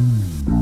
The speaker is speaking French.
Mm-hmm.